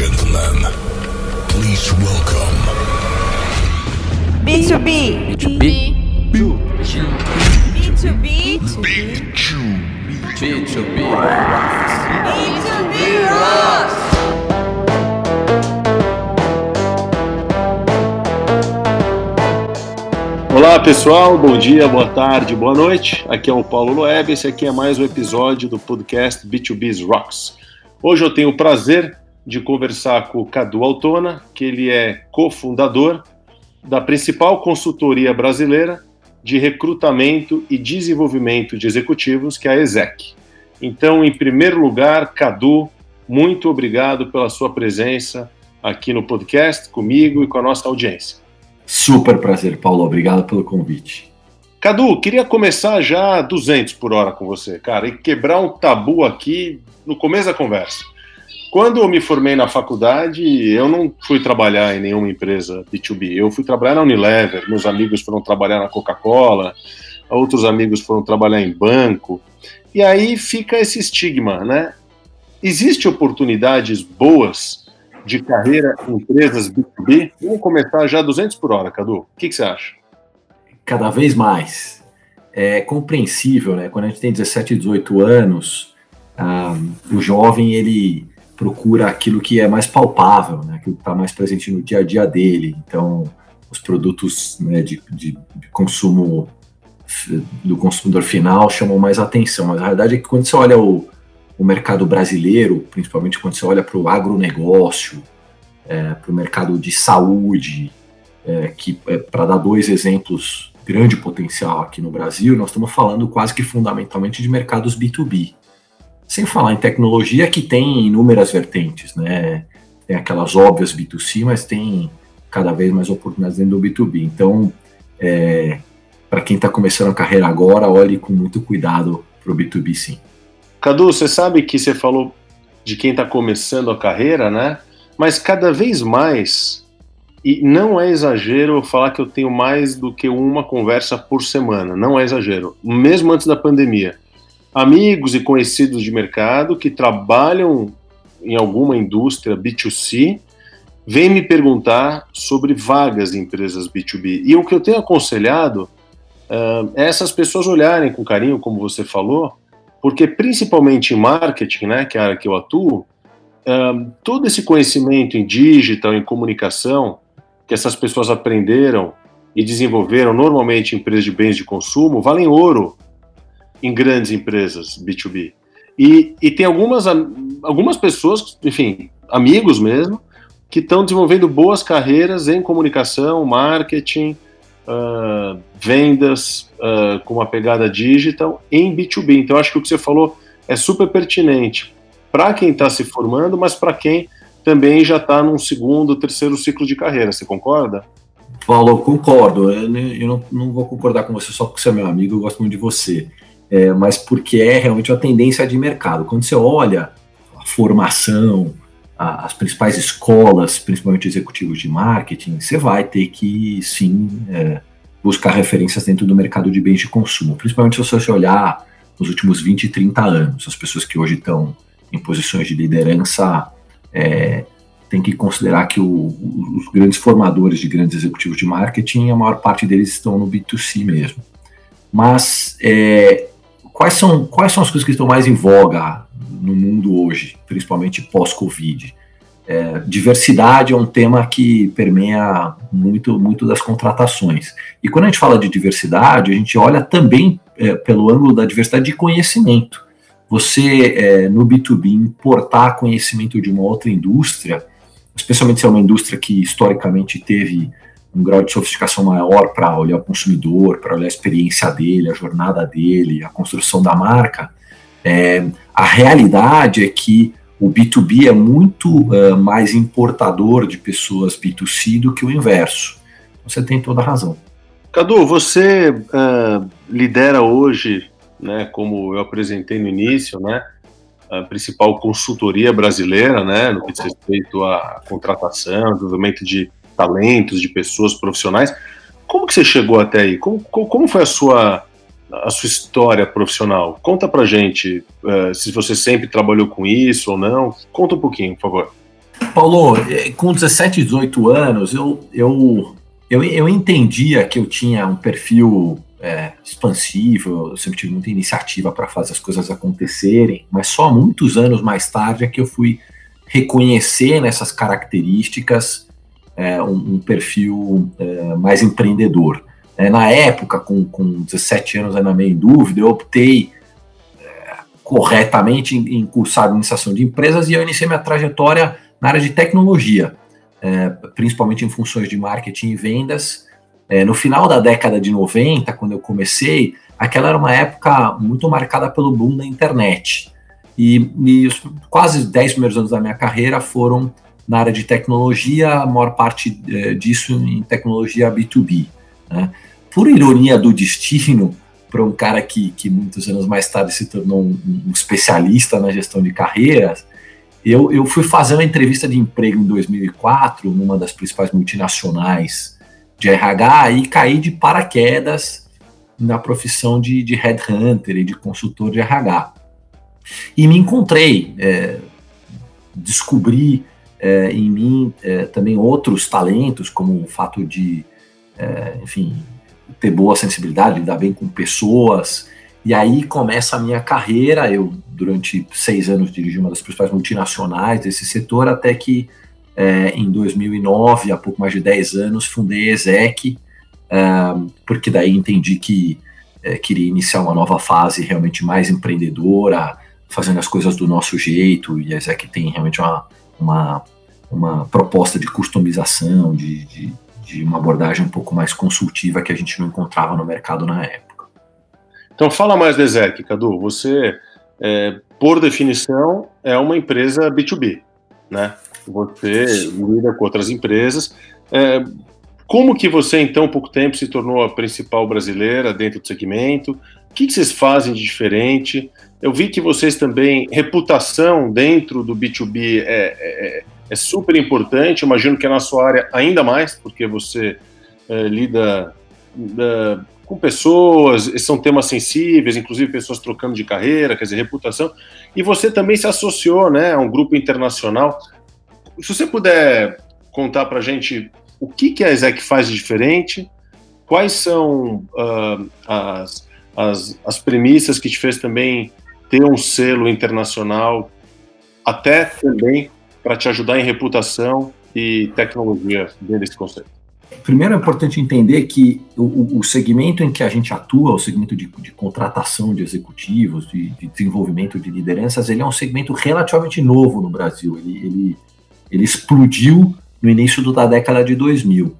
gentlemen, please welcome B2B. B2B. B2B. Big Chew. B2B. B2B Rocks. Olá pessoal, bom dia, boa tarde, boa noite. Aqui é o Paulo Loeb, esse aqui é mais um episódio do podcast B2B's Rocks. Hoje eu tenho o prazer de conversar com o Cadu Altona, que ele é cofundador da principal consultoria brasileira de recrutamento e desenvolvimento de executivos, que é a ESEC. Então, em primeiro lugar, Cadu, muito obrigado pela sua presença aqui no podcast, comigo e com a nossa audiência. Super prazer, Paulo. Obrigado pelo convite. Cadu, queria começar já 200 por hora com você, cara, e quebrar um tabu aqui no começo da conversa. Quando eu me formei na faculdade, eu não fui trabalhar em nenhuma empresa B2B. Eu fui trabalhar na Unilever, meus amigos foram trabalhar na Coca-Cola, outros amigos foram trabalhar em banco. E aí fica esse estigma, né? Existem oportunidades boas de carreira em empresas B2B? Vamos começar já 200 por hora, Cadu. O que, que você acha? Cada vez mais. É compreensível, né? Quando a gente tem 17, 18 anos, ah, o jovem ele procura aquilo que é mais palpável, né? aquilo que está mais presente no dia a dia dele. Então, os produtos né, de, de, consumo do consumidor final chamam mais atenção. Mas a verdade é que quando você olha o, o mercado brasileiro, principalmente quando você olha para o agronegócio, é, para o mercado de saúde, é, que é, para dar dois exemplos, grande potencial aqui no Brasil, nós estamos falando quase que fundamentalmente de mercados B2B. Sem falar em tecnologia que tem inúmeras vertentes, né? Tem aquelas óbvias B2C, mas tem cada vez mais oportunidades dentro do B2B. Então, é, para quem está começando a carreira agora, olhe com muito cuidado para o B2B sim. Cadu, você sabe que você falou de quem está começando a carreira, né? Mas cada vez mais, e não é exagero falar que eu tenho mais do que uma conversa por semana, não é exagero, mesmo antes da pandemia. Amigos e conhecidos de mercado que trabalham em alguma indústria B2C vêm me perguntar sobre vagas em empresas B2B. E o que eu tenho aconselhado uh, é essas pessoas olharem com carinho, como você falou, porque principalmente em marketing, né, que é a área que eu atuo, um, todo esse conhecimento em digital, em comunicação, que essas pessoas aprenderam e desenvolveram normalmente em empresas de bens de consumo, valem ouro em grandes empresas B2B. E, e tem algumas, algumas pessoas, enfim, amigos mesmo, que estão desenvolvendo boas carreiras em comunicação, marketing, uh, vendas uh, com uma pegada digital em B2B. Então, acho que o que você falou é super pertinente para quem está se formando, mas para quem também já está num segundo, terceiro ciclo de carreira. Você concorda? Paulo, concordo. Eu, eu não, não, vou concordar com você só porque você é meu amigo, eu gosto muito de você. É, mas porque é realmente uma tendência de mercado. Quando você olha a formação, a, as principais escolas, principalmente executivos de marketing, você vai ter que sim é, buscar referências dentro do mercado de bens de consumo, principalmente se você olhar nos últimos 20, 30 anos. As pessoas que hoje estão em posições de liderança é, tem que considerar que o, os grandes formadores de grandes executivos de marketing, a maior parte deles estão no B2C mesmo. Mas é, quais, são, quais são as coisas que estão mais em voga no mundo hoje, principalmente pós-Covid? É, diversidade é um tema que permeia muito, muito das contratações. E quando a gente fala de diversidade, a gente olha também é, pelo ângulo da diversidade de conhecimento. Você, é, no B2B, importar conhecimento de uma outra indústria, especialmente se é uma indústria que historicamente teve um grau de sofisticação maior para olhar o consumidor, para olhar a experiência dele, a jornada dele, a construção da marca, é, a realidade é que o B2B é muito uh, mais importador de pessoas B2C do que o inverso. Você tem toda a razão. Cadu, você uh, lidera hoje, né, como eu apresentei no início, né, a principal consultoria brasileira, né, no que diz respeito à contratação, desenvolvimento de talentos, de pessoas profissionais. Como que você chegou até aí? Como, como foi a sua a sua história profissional. Conta pra gente uh, se você sempre trabalhou com isso ou não. Conta um pouquinho, por favor. Paulo, eh, com 17, 18 anos, eu, eu, eu, eu entendia que eu tinha um perfil é, expansivo, eu sempre tive muita iniciativa para fazer as coisas acontecerem, mas só muitos anos mais tarde é que eu fui reconhecer nessas características é, um, um, perfil é, mais empreendedor. É, na época, com, com 17 anos ainda meio em dúvida, eu optei é, corretamente em, em cursar administração de empresas e eu iniciei minha trajetória na área de tecnologia, é, principalmente em funções de marketing e vendas. No final da década de 90, quando eu comecei, aquela era uma época muito marcada pelo boom da internet. E, e os quase 10 primeiros anos da minha carreira foram na área de tecnologia, a maior parte é, disso em tecnologia B2B. Né? Por ironia do destino, para um cara que, que muitos anos mais tarde se tornou um, um especialista na gestão de carreiras, eu, eu fui fazer uma entrevista de emprego em 2004 numa das principais multinacionais de RH e caí de paraquedas na profissão de, de headhunter e de consultor de RH. E me encontrei, é, descobri é, em mim é, também outros talentos, como o fato de, é, enfim, ter boa sensibilidade, lidar bem com pessoas, e aí começa a minha carreira. Eu, durante seis anos, dirigi uma das principais multinacionais desse setor, até que é, em 2009, há pouco mais de 10 anos, fundei a Exec, é, porque daí entendi que é, queria iniciar uma nova fase realmente mais empreendedora, fazendo as coisas do nosso jeito, e a Exec tem realmente uma, uma, uma proposta de customização, de, de, de uma abordagem um pouco mais consultiva que a gente não encontrava no mercado na época. Então fala mais da Exec, Cadu. Você, é, por definição, é uma empresa B2B, né? Você lida com outras empresas. É, como que você, em tão pouco tempo, se tornou a principal brasileira dentro do segmento? O que, que vocês fazem de diferente? Eu vi que vocês também, reputação dentro do B2B é, é, é super importante. Imagino que é na sua área ainda mais, porque você é, lida da, com pessoas, são temas sensíveis, inclusive pessoas trocando de carreira, quer dizer, reputação. E você também se associou né, a um grupo internacional. Se você puder contar para a gente o que, que a ESEC faz de diferente, quais são uh, as, as, as premissas que te fez também ter um selo internacional, até também para te ajudar em reputação e tecnologia dentro desse conceito. Primeiro é importante entender que o, o segmento em que a gente atua, o segmento de, de contratação de executivos, de, de, desenvolvimento de lideranças, ele é um segmento relativamente novo no Brasil. Ele, ele, ele explodiu no início da década de 2000.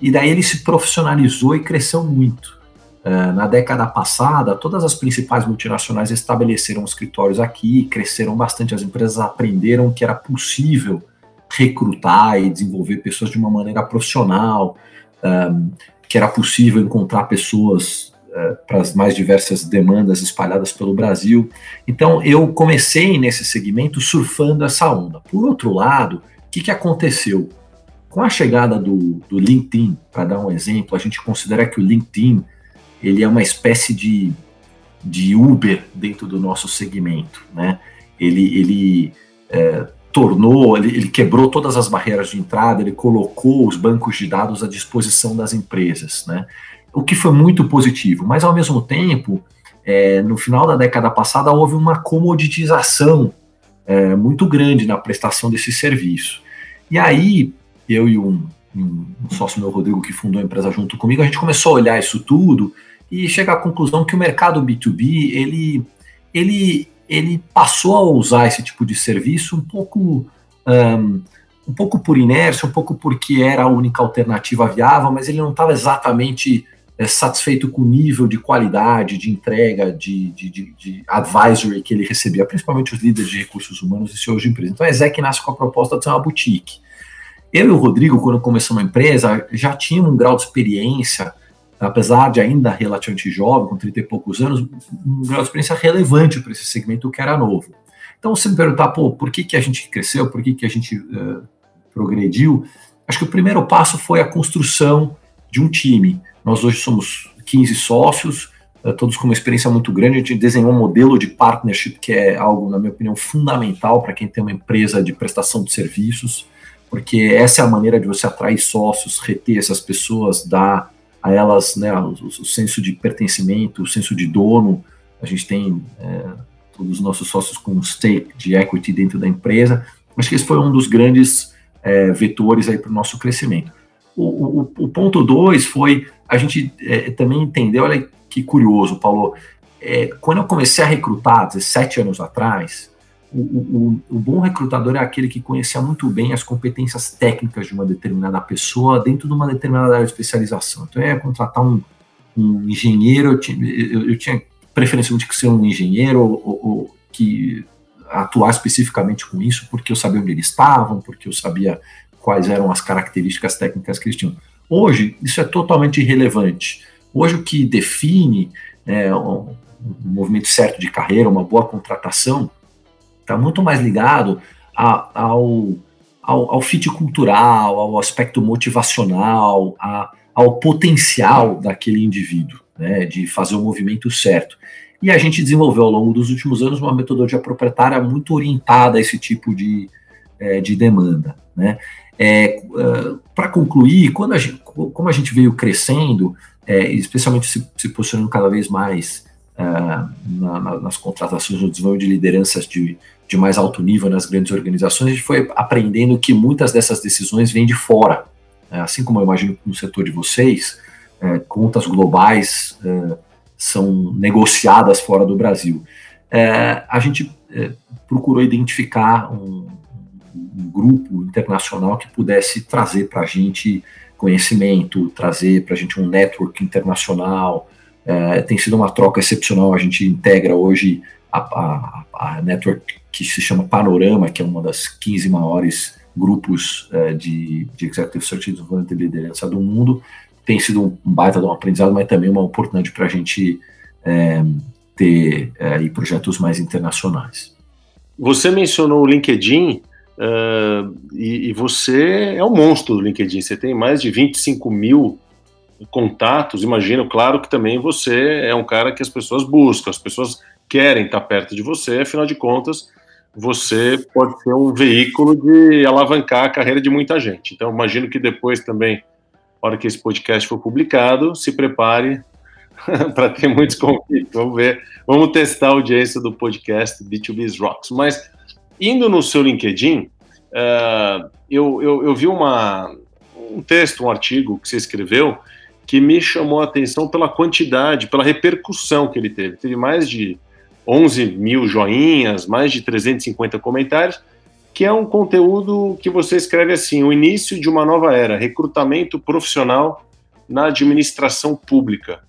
E daí ele se profissionalizou e cresceu muito. Uh, na década passada, todas as principais multinacionais estabeleceram escritórios aqui, cresceram bastante, as empresas aprenderam que era possível recrutar e desenvolver pessoas de uma maneira profissional, um, que era possível encontrar pessoas uh, para as mais diversas demandas espalhadas pelo Brasil. Então, eu comecei nesse segmento surfando essa onda. Por outro lado, o que, que aconteceu? Com a chegada do, do LinkedIn, para dar um exemplo, a gente considera que o LinkedIn ele é uma espécie de, de Uber dentro do nosso segmento, né? Ele, ele é, tornou, ele, ele, quebrou todas as barreiras de entrada, ele colocou os bancos de dados à disposição das empresas, né? O que foi muito positivo, mas ao mesmo tempo, é, no final da década passada, houve uma comoditização é, muito grande na prestação desse serviço. E aí, eu e um, um, sócio meu, Rodrigo, que fundou a empresa junto comigo, a gente começou a olhar isso tudo e chegar à conclusão que o mercado B2B, ele, ele, ele passou a usar esse tipo de serviço um pouco um, um pouco por inércia, um pouco porque era a única alternativa viável, mas ele não estava exatamente é, satisfeito com o nível de qualidade, de entrega, de, de, de, de, advisory que ele recebia, principalmente os líderes de recursos humanos e seus de empresa. Então a Exec nasce com a proposta de ser uma boutique. Eu e o Rodrigo, quando começamos a empresa, já tínhamos um grau de experiência apesar de ainda relativamente jovem, com 30 e poucos anos, um grau de experiência relevante para esse segmento que era novo. Então, se me perguntar, pô, por que, que a gente cresceu, por que, que a gente uh, progrediu, acho que o primeiro passo foi a construção de um time. Nós hoje somos 15 sócios, uh, todos com uma experiência muito grande. A gente desenhou um modelo de partnership que é algo, na minha opinião, fundamental para quem tem uma empresa de prestação de serviços, porque essa é a maneira de você atrair sócios, reter essas pessoas, dar a elas né, o, o senso de pertencimento, o senso de dono. A gente tem é, todos os nossos sócios com stake de equity dentro da empresa. Acho que esse foi um dos grandes é, vetores para o nosso crescimento. O, o, o ponto dois foi a gente é, também entender, olha que curioso, Paulo, é, quando eu comecei a recrutar, 17 anos atrás, o, o, bom recrutador é aquele que conhecia muito bem as competências técnicas de uma determinada pessoa dentro de uma determinada área de especialização. Então, ia contratar um, um engenheiro, eu tinha, eu, eu tinha preferencialmente que ser um engenheiro ou, ou, que atuar especificamente com isso, porque eu sabia onde eles estavam, porque eu sabia quais eram as características técnicas que eles tinham. Hoje, isso é totalmente irrelevante. Hoje, o que define é, um movimento certo de carreira, uma boa contratação, está muito mais ligado a, ao, ao, ao, fit cultural, ao aspecto motivacional, a, ao potencial daquele indivíduo, né, de fazer o movimento certo. E a gente desenvolveu ao longo dos últimos anos uma metodologia proprietária muito orientada a esse tipo de, é, de demanda. Né? É, uh, Para concluir, quando a gente, como a gente veio crescendo, é, especialmente se, se, posicionando cada vez mais uh, na, na, nas contratações no desenvolvimento de lideranças de, de mais alto nível nas grandes organizações, a gente foi aprendendo que muitas dessas decisões vêm de fora. Né? Assim como eu imagino no setor de vocês, é, contas globais é, são negociadas fora do Brasil. É, a gente é, procurou identificar um, um, grupo internacional que pudesse trazer para a gente conhecimento, trazer para a gente um network internacional. É, tem sido uma troca excepcional. A gente integra hoje a, a, a, network que se chama Panorama, que é uma das 15 maiores grupos é, de, de Executive Search e Desenvolvimento de Liderança do mundo. Tem sido um baita de um aprendizado, mas também uma oportunidade para a gente é, ter é, projetos mais internacionais. Você mencionou o LinkedIn uh, e, e, você é um monstro do LinkedIn. Você tem mais de 25 mil contatos. Imagino, claro, que também você é um cara que as pessoas buscam, as pessoas querem estar perto de você. Afinal de contas, você pode ser um veículo de alavancar a carreira de muita gente. Então, imagino que depois também, na hora que esse podcast for publicado, se prepare para ter muitos convites. Vamos ver, vamos testar a audiência do podcast B2B's Rocks. Mas indo no seu LinkedIn, uh, eu, eu, eu, vi uma, um texto, um artigo que você escreveu que me chamou a atenção pela quantidade, pela repercussão que ele teve. Teve mais de 11 mil joinhas, mais de 350 comentários, que é um conteúdo que você escreve assim: o início de uma nova era, recrutamento profissional na administração pública.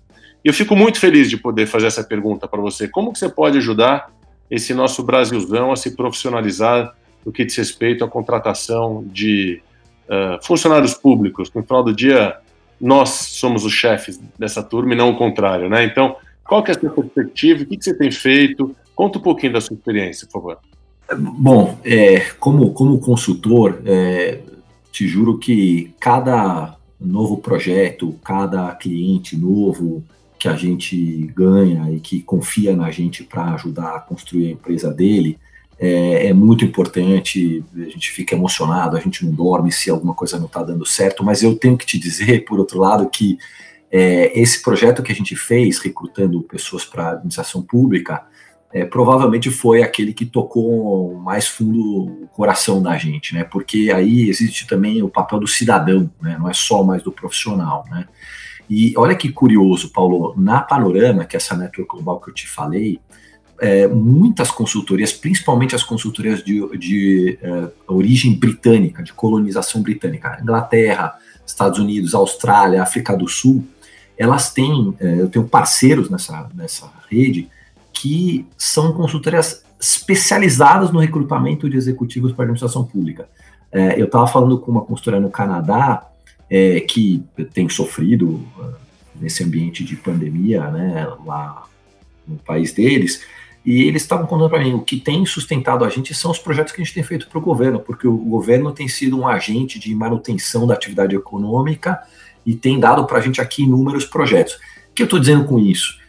Eu fico muito feliz de poder fazer essa pergunta para você. Como que você pode ajudar esse nosso Brasilzão a se profissionalizar no que diz respeito à contratação de uh, funcionários públicos? No final do dia, nós somos os chefes dessa turma e não o contrário, né? Então, qual que é a sua perspectiva? O que, que você tem feito? Conta um pouquinho da sua experiência, por favor. Bom, é, como, como consultor, é, te juro que cada novo projeto, cada cliente novo, que a gente ganha e que confia na gente para ajudar a construir a empresa dele, é, é, muito importante. A gente fica emocionado, a gente não dorme se alguma coisa não está dando certo, mas eu tenho que te dizer, por outro lado, que é, esse projeto que a gente fez, recrutando pessoas para a administração pública, é, provavelmente foi aquele que tocou mais fundo o coração da gente, né? Porque aí existe também o papel do cidadão, né? Não é só mais do profissional, né? E olha que curioso, Paulo, na Panorama, que é essa network global que eu te falei, é, muitas consultorias, principalmente as consultorias de, de é, origem britânica, de colonização britânica, Inglaterra, Estados Unidos, Austrália, África do Sul, elas têm, é, eu tenho parceiros nessa, nessa rede que são consultorias especializadas no recrutamento de executivos para a administração pública. É, eu estava falando com uma consultoria no Canadá é, que tem sofrido uh, nesse ambiente de pandemia, né, lá no país deles, e eles estavam contando para mim o que tem sustentado a gente são os projetos que a gente tem feito para o governo, porque o governo tem sido um agente de manutenção da atividade econômica e tem dado para a gente aqui inúmeros projetos. O que eu estou dizendo com isso?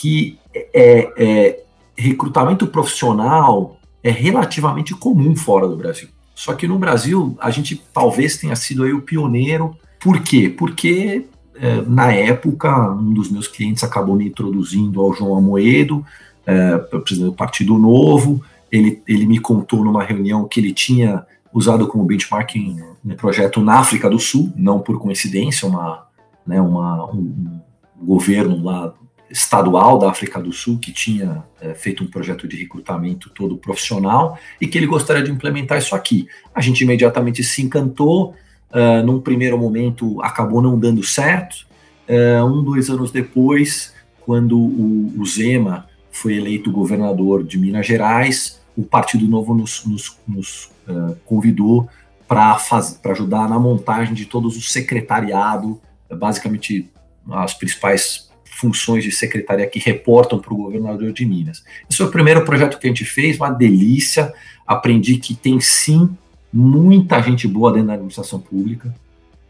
que é, é, recrutamento profissional é relativamente comum fora do Brasil. Só que no Brasil a gente talvez tenha sido aí o pioneiro. Por quê? Porque é, na época um dos meus clientes acabou me introduzindo ao João Amoedo, é, presidente do Partido Novo. Ele, ele me contou numa reunião que ele tinha usado como benchmarking um projeto na África do Sul, não por coincidência, uma, né, uma, um, um governo lá estadual da África do Sul que tinha é, feito um projeto de recrutamento todo profissional e que ele gostaria de implementar isso aqui. A gente imediatamente se encantou, uh, num primeiro momento acabou não dando certo, uh, um, dois anos depois, quando o, o, Zema foi eleito governador de Minas Gerais, o Partido Novo nos, nos, nos uh, convidou para ajudar na montagem de todos os secretariado, basicamente as principais funções de secretaria que reportam para o governador de Minas. Esse foi o primeiro projeto que a gente fez, uma delícia. Aprendi que tem sim muita gente boa dentro da administração pública,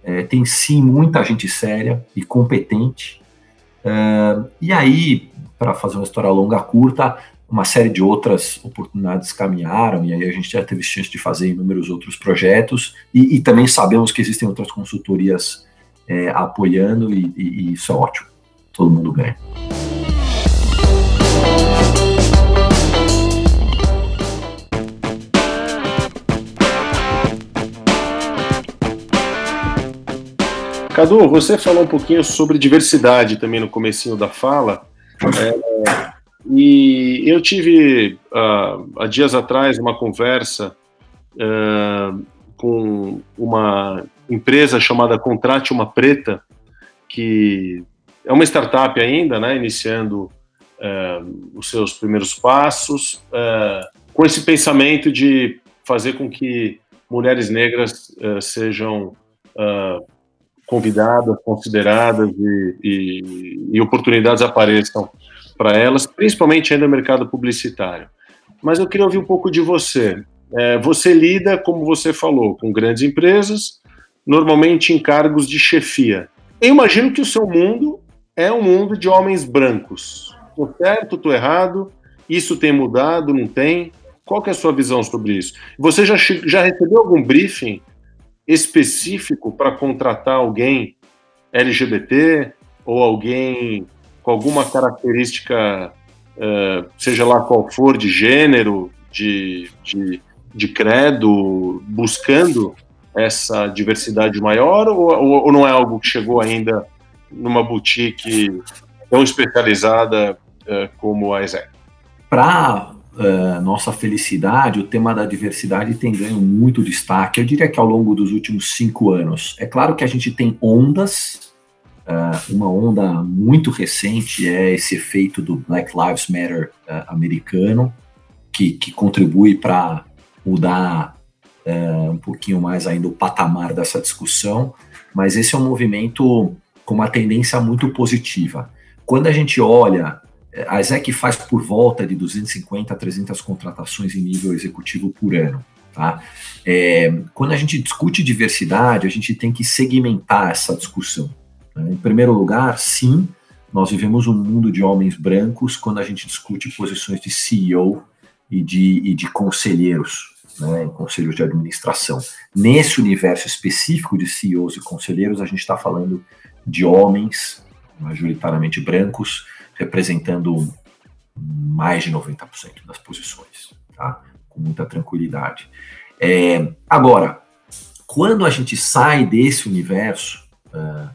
é, tem sim muita gente séria e competente. É, e aí, para fazer uma história longa, curta, uma série de outras oportunidades caminharam, e aí a gente já teve chance de fazer inúmeros outros projetos, e, e também sabemos que existem outras consultorias é, apoiando, e, e, e isso é ótimo todo mundo ganha. Cadu, você falou um pouquinho sobre diversidade também no comecinho da fala. É, e eu tive, uh, há dias atrás, uma conversa uh, com uma empresa chamada Contrate Uma Preta, que é uma startup ainda, né, iniciando é, os seus primeiros passos, é, com esse pensamento de fazer com que mulheres negras sejam convidadas, consideradas e, e, e oportunidades apareçam para elas, principalmente ainda no mercado publicitário. Mas eu queria ouvir um pouco de você. É, você lida, como você falou, com grandes empresas, normalmente em cargos de chefia. Eu imagino que o seu mundo é um mundo de homens brancos. Estou certo, estou errado? Isso tem mudado, não tem? Qual é a sua visão sobre isso? Você já, já recebeu algum briefing específico para contratar alguém LGBT ou alguém com alguma característica, uh, seja lá qual for, de gênero, de, de, de credo, buscando essa diversidade maior ou, ou, ou não é algo que chegou ainda numa boutique tão especializada uh, como a Exec? Para uh, eh, nossa felicidade, o tema da diversidade tem ganho muito destaque. Eu diria que ao longo dos últimos cinco anos. É claro que a gente tem ondas. Uh, uma onda muito recente é esse efeito do Black Lives Matter americano, que, que contribui para mudar um pouquinho mais ainda o patamar dessa discussão. Mas esse é um movimento com uma tendência muito positiva. Quando a gente olha, a ESEC faz por volta de 250 a 300 contratações em nível executivo por ano. Tá? É, quando a gente discute diversidade, a gente tem que segmentar essa discussão. Né? Em primeiro lugar, sim, nós vivemos um mundo de homens brancos quando a gente discute posições de CEO e de, e de conselheiros, né, conselhos de administração. Nesse universo específico de CEOs e conselheiros, a gente está falando de homens, majoritariamente brancos, representando mais de 90% das posições, tá? com muita tranquilidade. É, agora, quando a gente sai desse universo uh,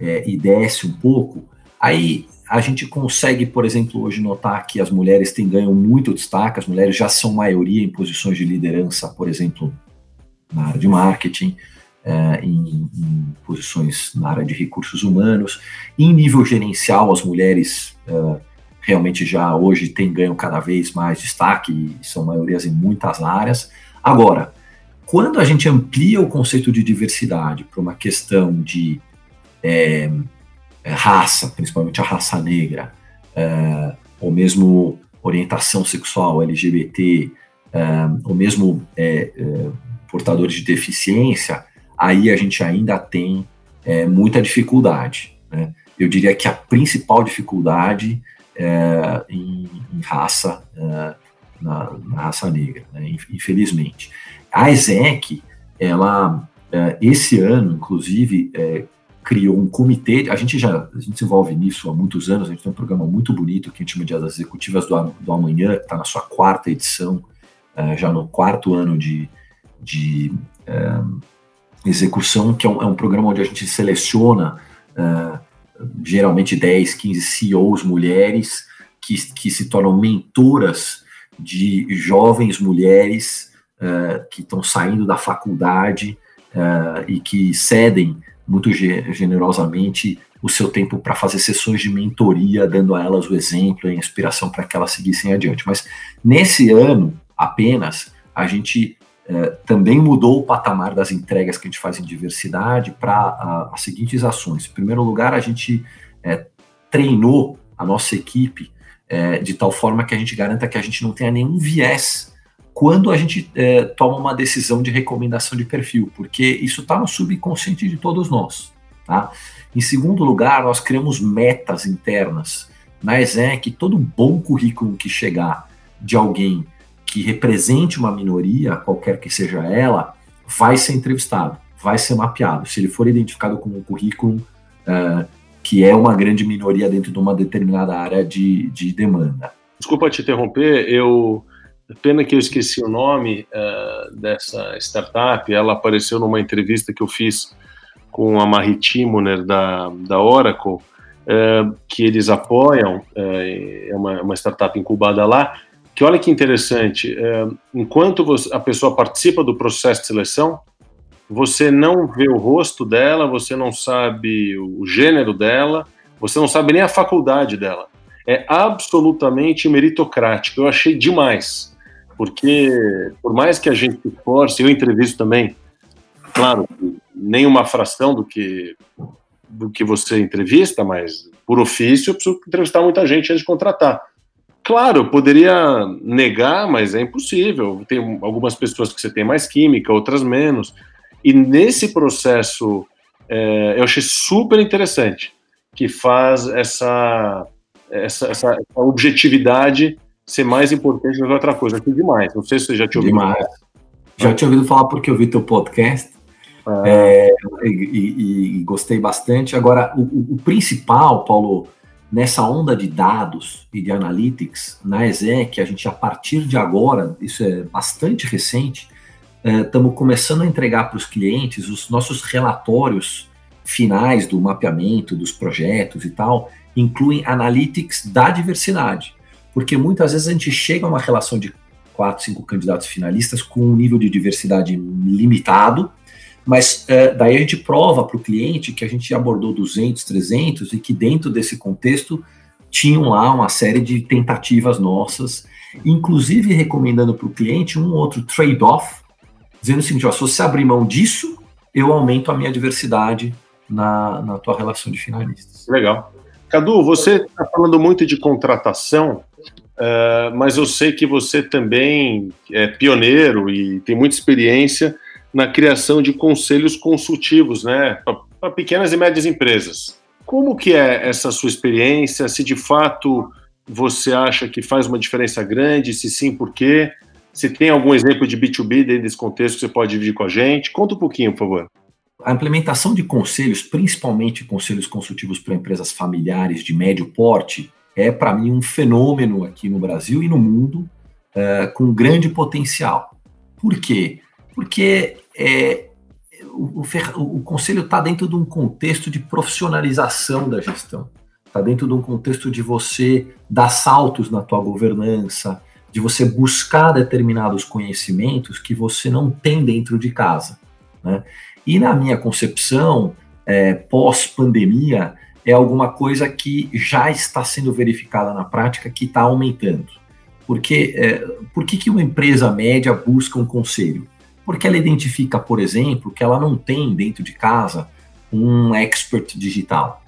é, e desce um pouco, aí a gente consegue, por exemplo, hoje notar que as mulheres têm ganho muito destaque, as mulheres já são maioria em posições de liderança, por exemplo, na área de marketing, é, em, em, posições na área de recursos humanos. Em nível gerencial, as mulheres é, realmente já hoje têm ganho cada vez mais destaque e são maiorias em muitas áreas. Agora, quando a gente amplia o conceito de diversidade para uma questão de é, raça, principalmente a raça negra, ou mesmo orientação sexual LGBT, ou mesmo portadores de deficiência, aí a gente ainda tem é, muita dificuldade. Né? Eu diria que a principal dificuldade é, em, em, raça, é, na, na, raça negra, né, infelizmente. A ESEC, ela, é, esse ano, inclusive, é, criou um comitê, a gente já a gente se envolve nisso há muitos anos, a gente tem um programa muito bonito que a gente chama de As Executivas do, do Amanhã, que está na sua quarta edição, é, já no quarto ano de, de execução, que é um, é um, programa onde a gente seleciona geralmente 10, 15 CEOs mulheres que, que se tornam mentoras de jovens mulheres uh, que estão saindo da faculdade uh, e que cedem muito generosamente o seu tempo para fazer sessões de mentoria, dando a elas o exemplo e a inspiração para que elas seguissem adiante. Mas nesse ano apenas, a gente uh, também mudou o patamar das entregas que a gente faz em diversidade para as seguintes ações. Em primeiro lugar, a gente treinou a nossa equipe é, de tal forma que a gente garanta que a gente não tenha nenhum viés quando a gente é, toma uma decisão de recomendação de perfil, porque isso está no subconsciente de todos nós. Tá? Em segundo lugar, nós criamos metas internas na ESEC, todo bom currículo que chegar de alguém que represente uma minoria, qualquer que seja ela, vai ser entrevistado, vai ser mapeado. Se ele for identificado como um currículo uh, que é uma grande minoria dentro de uma determinada área de, de demanda. Desculpa te interromper, eu pena que eu esqueci o nome uh, dessa startup. Ela apareceu numa entrevista que eu fiz com a Marie Timoner da, da Oracle, uh, que eles apoiam, é uma, uma, startup incubada lá. Que olha que interessante, enquanto você, a pessoa participa do processo de seleção, você não vê o rosto dela, você não sabe o gênero dela, você não sabe nem a faculdade dela. É absolutamente meritocrático. Eu achei demais, porque por mais que a gente force, eu entrevisto também, claro, nem uma fração do que do que você entrevista, mas por ofício eu preciso entrevistar muita gente antes de contratar. Claro, poderia negar, mas é impossível. Tem algumas pessoas que você tem mais química, outras menos. E nesse processo, é, eu achei super interessante, que faz essa, essa, essa, objetividade ser mais importante do que outra coisa. Achei demais. Não sei se você já tinha ouvido demais. falar. Já tinha ouvido falar porque eu vi teu podcast. Ah. É, e, e, e, gostei bastante. Agora, o, o, principal, Paulo, nessa onda de dados e de analytics na ESEC, a gente a partir de agora, isso é bastante recente, estamos é, começando a entregar para os clientes os nossos relatórios finais do mapeamento dos projetos e tal, incluem analytics da diversidade. Porque muitas vezes a gente chega a uma relação de quatro, cinco candidatos finalistas com um nível de diversidade limitado, mas é, daí a gente prova para o cliente que a gente abordou 200, 300 e que dentro desse contexto tinham lá uma série de tentativas nossas, inclusive recomendando para o cliente um outro trade-off dizendo o seguinte: ó, se você abrir mão disso, eu aumento a minha diversidade na, na tua relação de finalistas. Legal. Cadu, você está falando muito de contratação, uh, mas eu sei que você também é pioneiro e tem muita experiência na criação de conselhos consultivos, né, para pequenas e médias empresas. Como que é essa sua experiência? Se de fato você acha que faz uma diferença grande, se sim, por quê? Se tem algum exemplo de B2B dentro desse contexto que você pode dividir com a gente, conta um pouquinho, por favor. A implementação de conselhos, principalmente conselhos consultivos para empresas familiares de médio porte, é para mim um fenômeno aqui no Brasil e no mundo uh, com grande potencial. Por quê? Porque é, o, o, o conselho está dentro de um contexto de profissionalização da gestão, está dentro de um contexto de você dar saltos na tua governança, de você buscar determinados conhecimentos que você não tem dentro de casa. Né? E na minha concepção, é, pós-pandemia, é alguma coisa que já está sendo verificada na prática que está aumentando. Porque, é, por que, que uma empresa média busca um conselho? Porque ela identifica, por exemplo, que ela não tem dentro de casa um expert digital.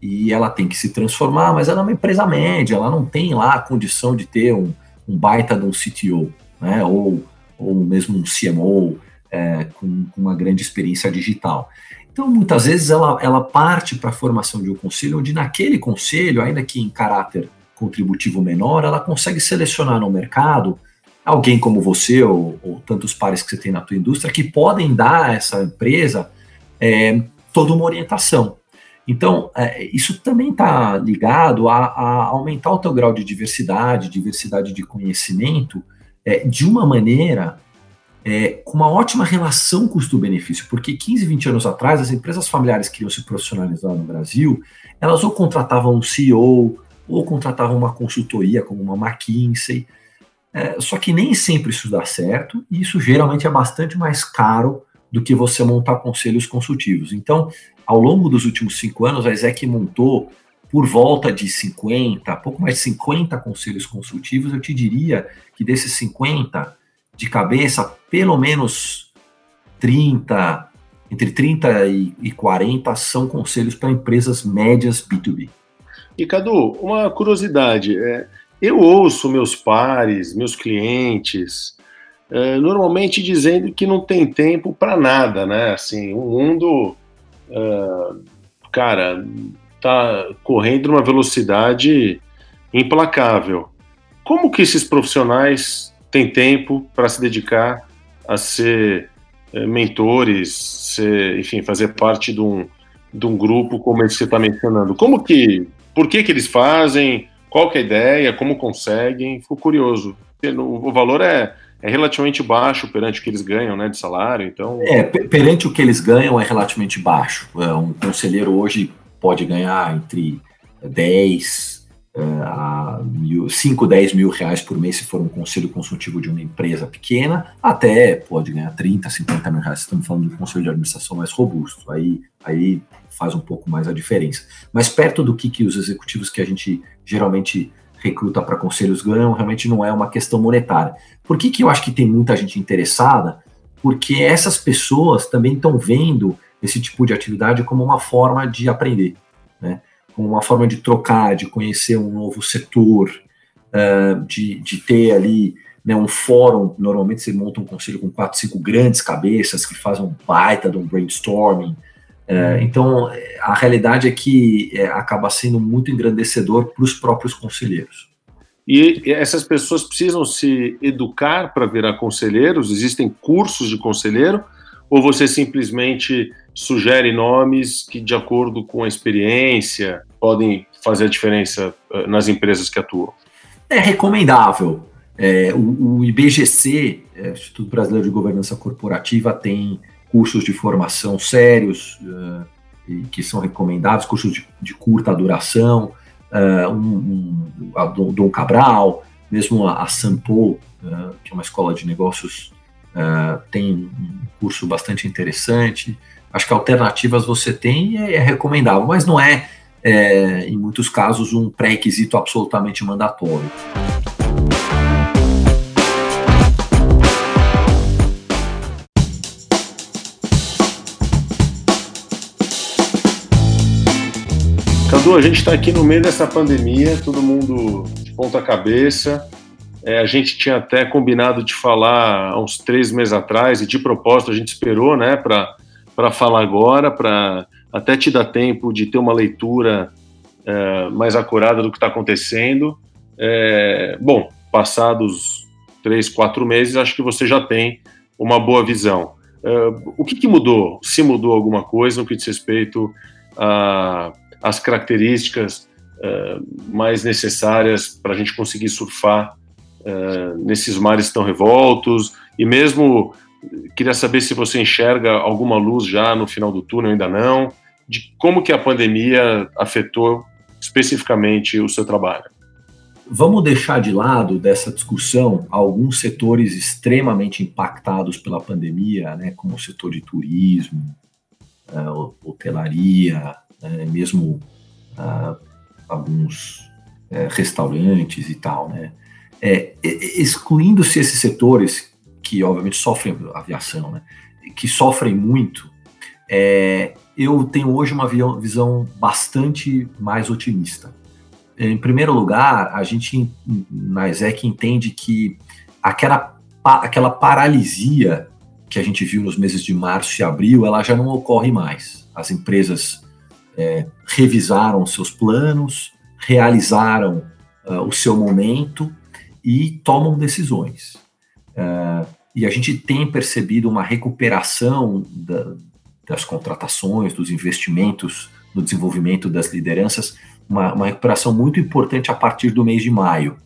E ela tem que se transformar, mas ela é uma empresa média, ela não tem lá a condição de ter um, um baita de um CTO, né? ou, ou mesmo um CMO é, com, com uma grande experiência digital. Então, muitas vezes, ela, ela parte para a formação de um conselho, onde naquele conselho, ainda que em caráter contributivo menor, ela consegue selecionar no mercado alguém como você ou, ou tantos pares que você tem na tua indústria que podem dar a essa empresa é, toda uma orientação. Então, é, isso também está ligado a, a, aumentar o teu grau de diversidade, diversidade de conhecimento, é, de uma maneira é, com uma ótima relação custo-benefício, porque 15, 20 anos atrás, as empresas familiares que iam se profissionalizar no Brasil, elas ou contratavam um CEO, ou contratavam uma consultoria como uma McKinsey, é, só que nem sempre isso dá certo, e isso geralmente é bastante mais caro do que você montar conselhos consultivos. Então, ao longo dos últimos cinco anos, a ESEC montou por volta de 50, pouco mais de 50 conselhos consultivos. Eu te diria que desses 50, de cabeça, pelo menos 30, entre 30 e 40 são conselhos para empresas médias B2B. E Cadu, uma curiosidade, é, eu ouço meus pares, meus clientes, é, normalmente dizendo que não tem tempo para nada, né? Assim, o mundo, é, cara, tá correndo numa velocidade implacável. Como que esses profissionais têm tempo para se dedicar a ser é, mentores, ser, enfim, fazer parte de um, de um grupo como esse que você está mencionando? Como que, por que que eles fazem? Qual que é a ideia? Como conseguem? Fico curioso. O valor é, é relativamente baixo perante o que eles ganham né, de salário, então... É, perante o que eles ganham é relativamente baixo. É, um conselheiro hoje pode ganhar entre 10 uh, é, a mil, 5, 10 mil reais por mês se for um conselho consultivo de uma empresa pequena, até pode ganhar 30, 50 mil reais. Estamos falando de um conselho de administração mais robusto. Aí, aí faz um pouco mais a diferença. Mas perto do que, que os executivos que a gente geralmente recruta para conselhos ganham, realmente não é uma questão monetária. Por que, que eu acho que tem muita gente interessada? Porque essas pessoas também estão vendo esse tipo de atividade como uma forma de aprender, né? Como uma forma de trocar, de conhecer um novo setor, uh, de, de ter ali né, um fórum. Normalmente você monta um conselho com quatro, cinco grandes cabeças que fazem um baita de um brainstorming, é, então, a realidade é que é, acaba sendo muito engrandecedor para os próprios conselheiros. E essas pessoas precisam se educar para virar conselheiros? Existem cursos de conselheiro? Ou você simplesmente sugere nomes que, de acordo com a experiência, podem fazer a diferença eh, nas empresas que atuam? É recomendável. É, o, o, IBGC, é, Instituto Brasileiro de Governança Corporativa, tem cursos de formação sérios uh, e que são recomendados, cursos de, de curta duração, uh, um, um, a Dom Cabral, mesmo a, a Sampo, uh, que é uma escola de negócios, tem um curso bastante interessante. Acho que alternativas você tem e é, é recomendável, mas não é, é em muitos casos, um pré-requisito absolutamente mandatório. Cadu, a gente está aqui no meio dessa pandemia, todo mundo de ponta cabeça. É, a gente tinha até combinado de falar há uns três meses atrás, e de propósito a gente esperou né, para falar agora, para até te dar tempo de ter uma leitura é, mais acurada do que está acontecendo. É, bom, passados três, quatro meses, acho que você já tem uma boa visão. É, o que, que mudou? Se mudou alguma coisa no que diz respeito as características uh, mais necessárias para a gente conseguir surfar uh, nesses mares tão revoltos e mesmo queria saber se você enxerga alguma luz já no final do túnel ainda não de como que a pandemia afetou especificamente o seu trabalho. Vamos deixar de lado dessa discussão alguns setores extremamente impactados pela pandemia, né, como o setor de turismo, uh, hotelaria, né, mesmo ah, alguns é, restaurantes e tal, né? É, excluindo-se esses setores que obviamente sofrem aviação, né? Que sofrem muito, é, eu tenho hoje uma visão bastante mais otimista. Em primeiro lugar, a gente na ESEC entende que aquela, aquela paralisia que a gente viu nos meses de março e abril, ela já não ocorre mais. As empresas é, revisaram seus planos, realizaram uh, o seu momento e tomam decisões. Uh, e a gente tem percebido uma recuperação da, das contratações, dos investimentos no desenvolvimento das lideranças, uma, uma, recuperação muito importante a partir do mês de maio,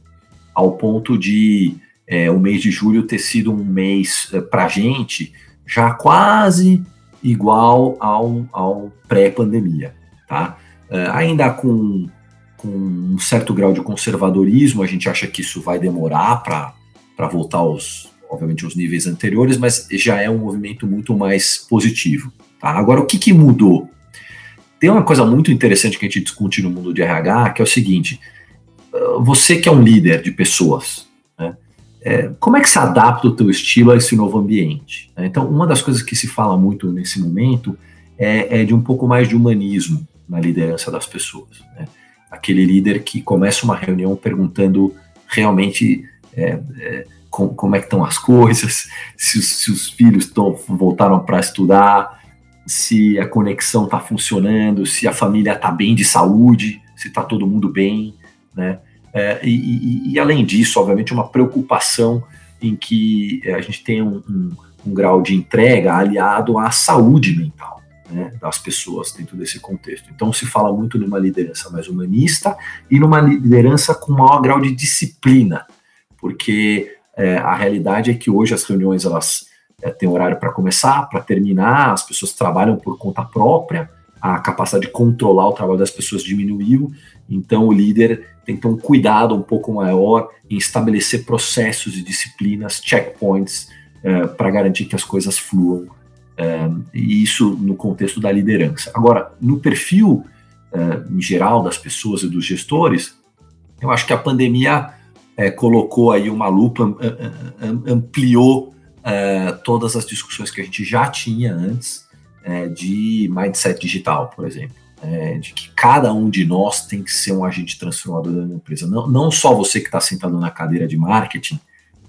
ao ponto de é, o mês de julho ter sido um mês é, para a gente já quase igual ao, ao pré-pandemia. Tá? É, ainda com, com um certo grau de conservadorismo, a gente acha que isso vai demorar para voltar aos, obviamente, aos níveis anteriores, mas já é um movimento muito mais positivo. Tá? Agora, o que, que mudou? Tem uma coisa muito interessante que a gente discute no mundo de RH, que é o seguinte: ah, você que é um líder de pessoas, né, é, como é que se adapta o teu estilo a esse novo ambiente? Então, uma das coisas que se fala muito nesse momento é, é de um pouco mais de humanismo na liderança das pessoas. Né? Aquele líder que começa uma reunião perguntando realmente é, é, com, como é que estão as coisas, se os, se os filhos tão, voltaram para estudar, se a conexão está funcionando, se a família está bem de saúde, se está todo mundo bem, né? É, e, e, e, além disso, obviamente, uma preocupação em que a gente tem um, um, um grau de entrega aliado à saúde mental né, das pessoas dentro desse contexto. Então, se fala muito numa liderança mais humanista e numa liderança com maior grau de disciplina, porque é, a realidade é que hoje as reuniões elas é, têm horário para começar, para terminar, as pessoas trabalham por conta própria, a capacidade de controlar o trabalho das pessoas diminuiu, então o líder tem que ter um cuidado um pouco maior em estabelecer processos e disciplinas, checkpoints, é, para garantir que as coisas fluam, é, e isso no contexto da liderança. Agora, no perfil é, em geral das pessoas e dos gestores, eu acho que a pandemia é, colocou aí uma lupa, ampliou é, todas as discussões que a gente já tinha antes é, de mindset digital, por exemplo. É, de que cada um de nós tem que ser um agente transformador da empresa. Não, não só você que está sentado na cadeira de marketing,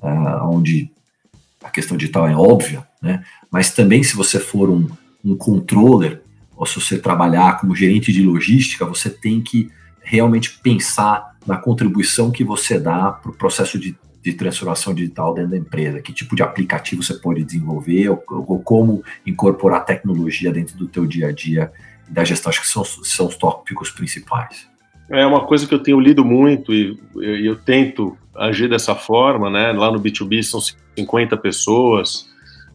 é, onde a questão digital é óbvia, né? mas também se você for um, um controller, ou se você trabalhar como gerente de logística, você tem que realmente pensar na contribuição que você dá para o processo de, de, transformação digital dentro da empresa. Que tipo de aplicativo você pode desenvolver ou, ou como incorporar tecnologia dentro do teu dia a dia da gestão. Acho que são, são os tópicos principais. É uma coisa que eu tenho lido muito e eu, eu tento agir dessa forma, né? Lá no B2B são 50 pessoas,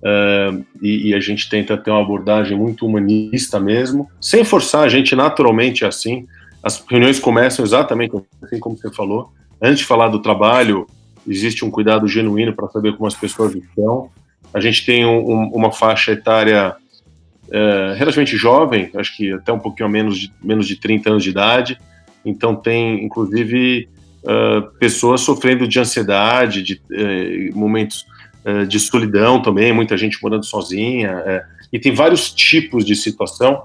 Uh, e, e, a gente tenta ter uma abordagem muito humanista mesmo, sem forçar a gente naturalmente assim. As reuniões começam exatamente assim como você falou. Antes de falar do trabalho, existe um cuidado genuíno para saber como as pessoas estão. A gente tem um, um, uma faixa etária uh, relativamente jovem, acho que até um pouquinho menos de, menos de 30 anos de idade. Então tem, inclusive, uh, pessoas sofrendo de ansiedade, de uh, momentos de solidão também, muita gente morando sozinha. e tem vários tipos de situação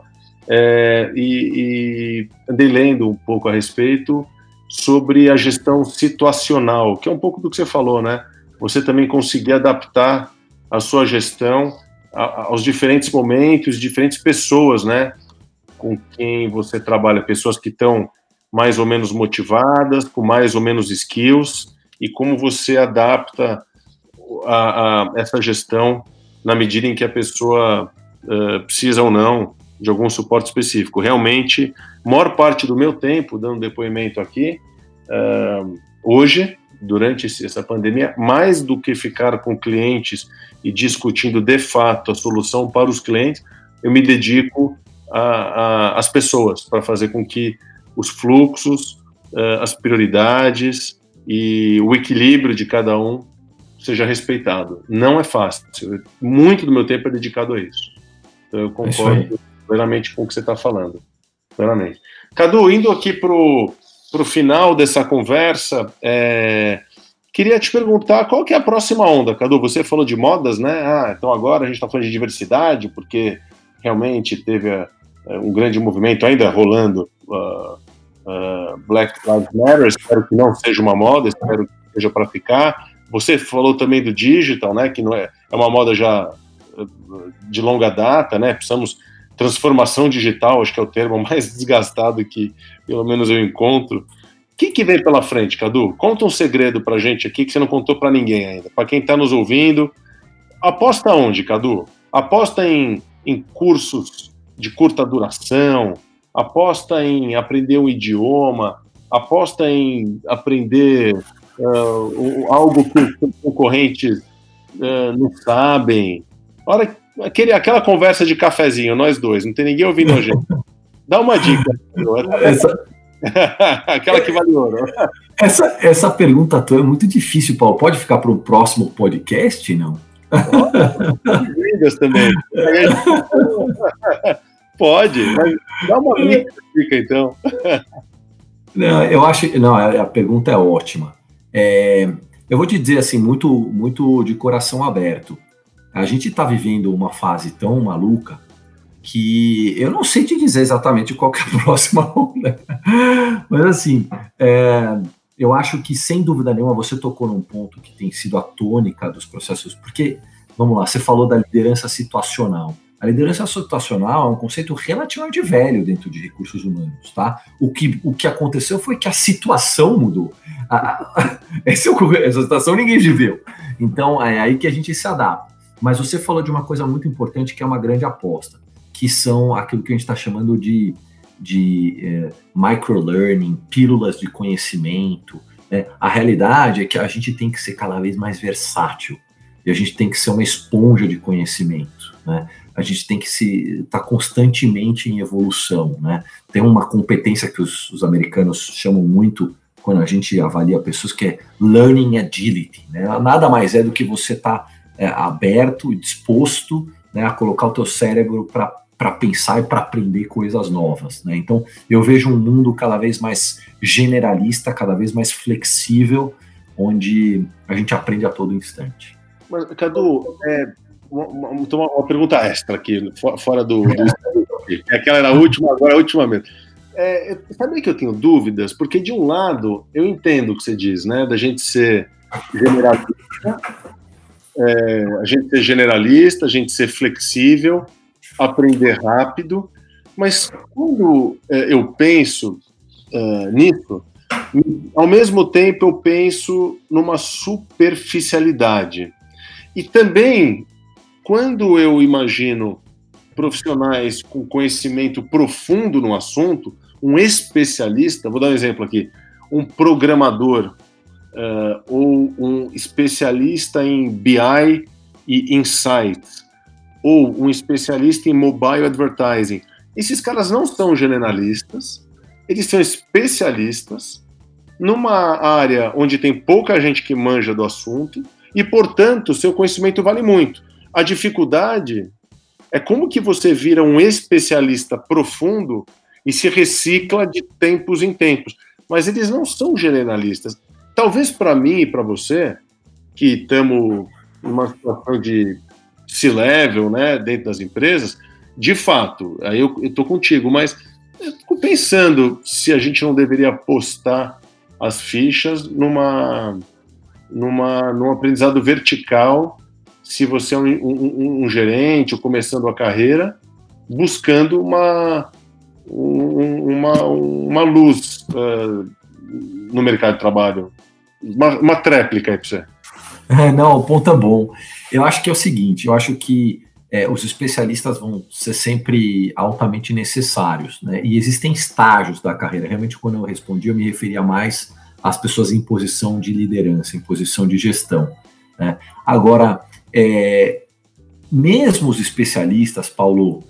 é, e, e andei lendo um pouco a respeito sobre a gestão situacional, que é um pouco do que você falou, né? Você também conseguir adaptar a sua gestão aos diferentes momentos, diferentes pessoas, né? Com quem você trabalha, pessoas que estão mais ou menos motivadas, com mais ou menos skills, e como você adapta a, a essa gestão na medida em que a pessoa uh, precisa ou não de algum suporte específico. Realmente, maior parte do meu tempo dando depoimento aqui, uh, hoje, durante essa pandemia, mais do que ficar com clientes e discutindo de fato a solução para os clientes, eu me dedico às pessoas para fazer com que os fluxos, uh, as prioridades e o equilíbrio de cada um seja respeitado. Não é fácil. Muito do meu tempo é dedicado a isso. Então, eu é concordo plenamente com o que você está falando. Plenamente. Cadu, indo aqui para o final dessa conversa, é, queria te perguntar qual que é a próxima onda, Cadu? Você falou de modas, né? Ah, então agora a gente está falando de diversidade, porque realmente teve uh, um grande movimento ainda rolando uh, uh, Black Lives Matter, espero que não seja uma moda, espero que seja para ficar. Você falou também do digital, né? Que não é, é uma moda já de longa data, né? Precisamos transformação digital, acho que é o termo mais desgastado que pelo menos eu encontro. O que, que vem pela frente, Cadu? Conta um segredo pra gente aqui que você não contou para ninguém ainda. Para quem está nos ouvindo, aposta onde, Cadu? Aposta em, em cursos de curta duração, aposta em aprender um idioma, aposta em aprender uh, algo que os concorrentes uh, não sabem. Hora, aquele, aquela conversa de cafezinho, nós dois, não tem ninguém ouvindo a gente. Dá uma dica. Essa... aquela que vale ouro. Essa, essa pergunta tua é muito difícil, Paulo. Pode ficar para o próximo podcast, não? Pode, também. Pode, mas dá uma dica então. Não, eu acho não, a pergunta é ótima. É, eu vou te dizer assim, muito, muito de coração aberto. A gente está vivendo uma fase tão maluca que eu não sei te dizer exatamente qual é a próxima onda. Mas assim, é, eu acho que sem dúvida nenhuma você tocou num ponto que tem sido a tônica dos processos, porque, vamos lá, você falou da liderança situacional. A liderança situacional é um conceito relativamente velho dentro de recursos humanos, tá? O que, o que aconteceu foi que a situação mudou. A, a, essa, essa situação ninguém viveu. Então é aí que a gente se adapta. Mas você falou de uma coisa muito importante que é uma grande aposta, que são aquilo que a gente está chamando de, de é, microlearning, pílulas de conhecimento. Né? A realidade é que a gente tem que ser cada vez mais versátil e a gente tem que ser uma esponja de conhecimento. Né? a gente tem que estar tá constantemente em evolução, né? Tem uma competência que os, os, americanos chamam muito quando a gente avalia pessoas que é learning agility, né? Nada mais é do que você estar tá, é, aberto e disposto né, a colocar o teu cérebro para pensar e para aprender coisas novas, né? Então eu vejo um mundo cada vez mais generalista, cada vez mais flexível, onde a gente aprende a todo instante. Mas, Cadu, é, uma, uma, uma, pergunta extra aqui, fora do. do aquela era a última, agora é a última mesmo. É, sabe que eu tenho dúvidas? Porque, de um lado, eu entendo o que você diz, né? Da gente ser generalista, é, a gente ser generalista, a gente ser flexível, aprender rápido, mas quando é, eu penso é, nisso, ao mesmo tempo eu penso numa superficialidade. E também quando eu imagino profissionais com conhecimento profundo no assunto, um especialista, vou dar um exemplo aqui, um programador uh, ou um especialista em BI e Insights, ou um especialista em mobile advertising. Esses caras não são generalistas, eles são especialistas numa área onde tem pouca gente que manja do assunto e, portanto, seu conhecimento vale muito. A dificuldade é como que você vira um especialista profundo e se recicla de tempos em tempos. Mas eles não são generalistas. Talvez para mim e para você, que estamos numa situação de C-level, né, dentro das empresas, de fato, aí eu estou contigo, mas eu fico pensando se a gente não deveria apostar as fichas numa, numa, num aprendizado vertical se você é um, um, um gerente ou começando a carreira, buscando uma, uma, uma luz uh, no mercado de trabalho. Uma, uma tréplica aí para você. É, não, o ponto é bom. Eu acho que é o seguinte, eu acho que é, os especialistas vão ser sempre altamente necessários, né? E existem estágios da carreira. Realmente, quando eu respondi, eu me referia mais às pessoas em posição de liderança, em posição de gestão. Né? Agora, é, mesmo os especialistas, Paulo,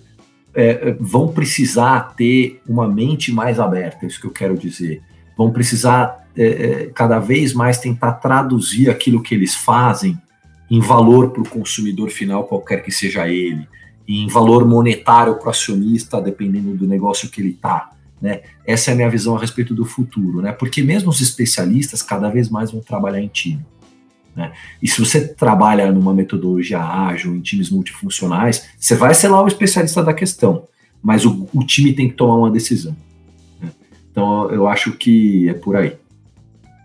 é, vão precisar ter uma mente mais aberta, é isso que eu quero dizer. Vão precisar é, é cada vez mais tentar traduzir aquilo que eles fazem em valor para o consumidor final, qualquer que seja ele, em valor monetário para o acionista, dependendo do negócio que ele está. Né? Essa é a minha visão a respeito do futuro, né? porque mesmo os especialistas cada vez mais vão trabalhar em time. Né? E se você trabalha numa metodologia ágil, em times multifuncionais, você vai ser lá o especialista da questão, mas o, o time tem que tomar uma decisão. Então eu acho que é por aí.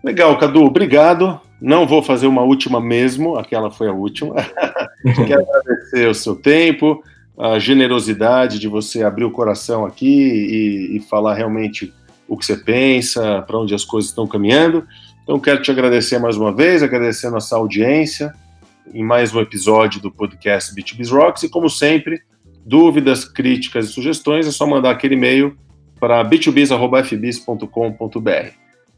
Legal, Cadu, obrigado. Não vou fazer uma última mesmo, aquela foi a última. Quero agradecer o seu tempo, a generosidade de você abrir o coração aqui e, e falar realmente o que você pensa, para onde as coisas estão caminhando. Então, quero te agradecer mais uma vez, agradecer a nossa audiência em mais um episódio do podcast B2B's Rocks. E, como sempre, dúvidas, críticas e sugestões, é só mandar aquele e-mail para b2bs.fbis.com.br.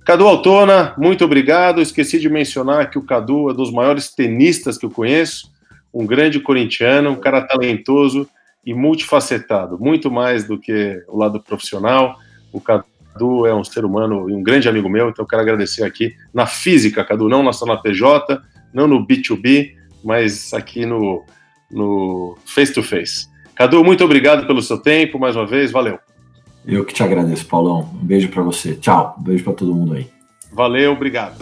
Cadu Altona, muito obrigado. Esqueci de mencionar que o Cadu é dos maiores tenistas que eu conheço, um grande corintiano, um cara talentoso e multifacetado, muito mais do que o lado profissional. O Cadu é um ser humano e um grande amigo meu, então eu quero agradecer aqui na física, Cadu, não na PJ, não no B2B, mas aqui no, no face to face. Cadu, muito obrigado pelo seu tempo, mais uma vez, valeu. Eu que te agradeço, Paulão. Um beijo para você. Tchau. Um beijo para todo mundo aí. Valeu, obrigado.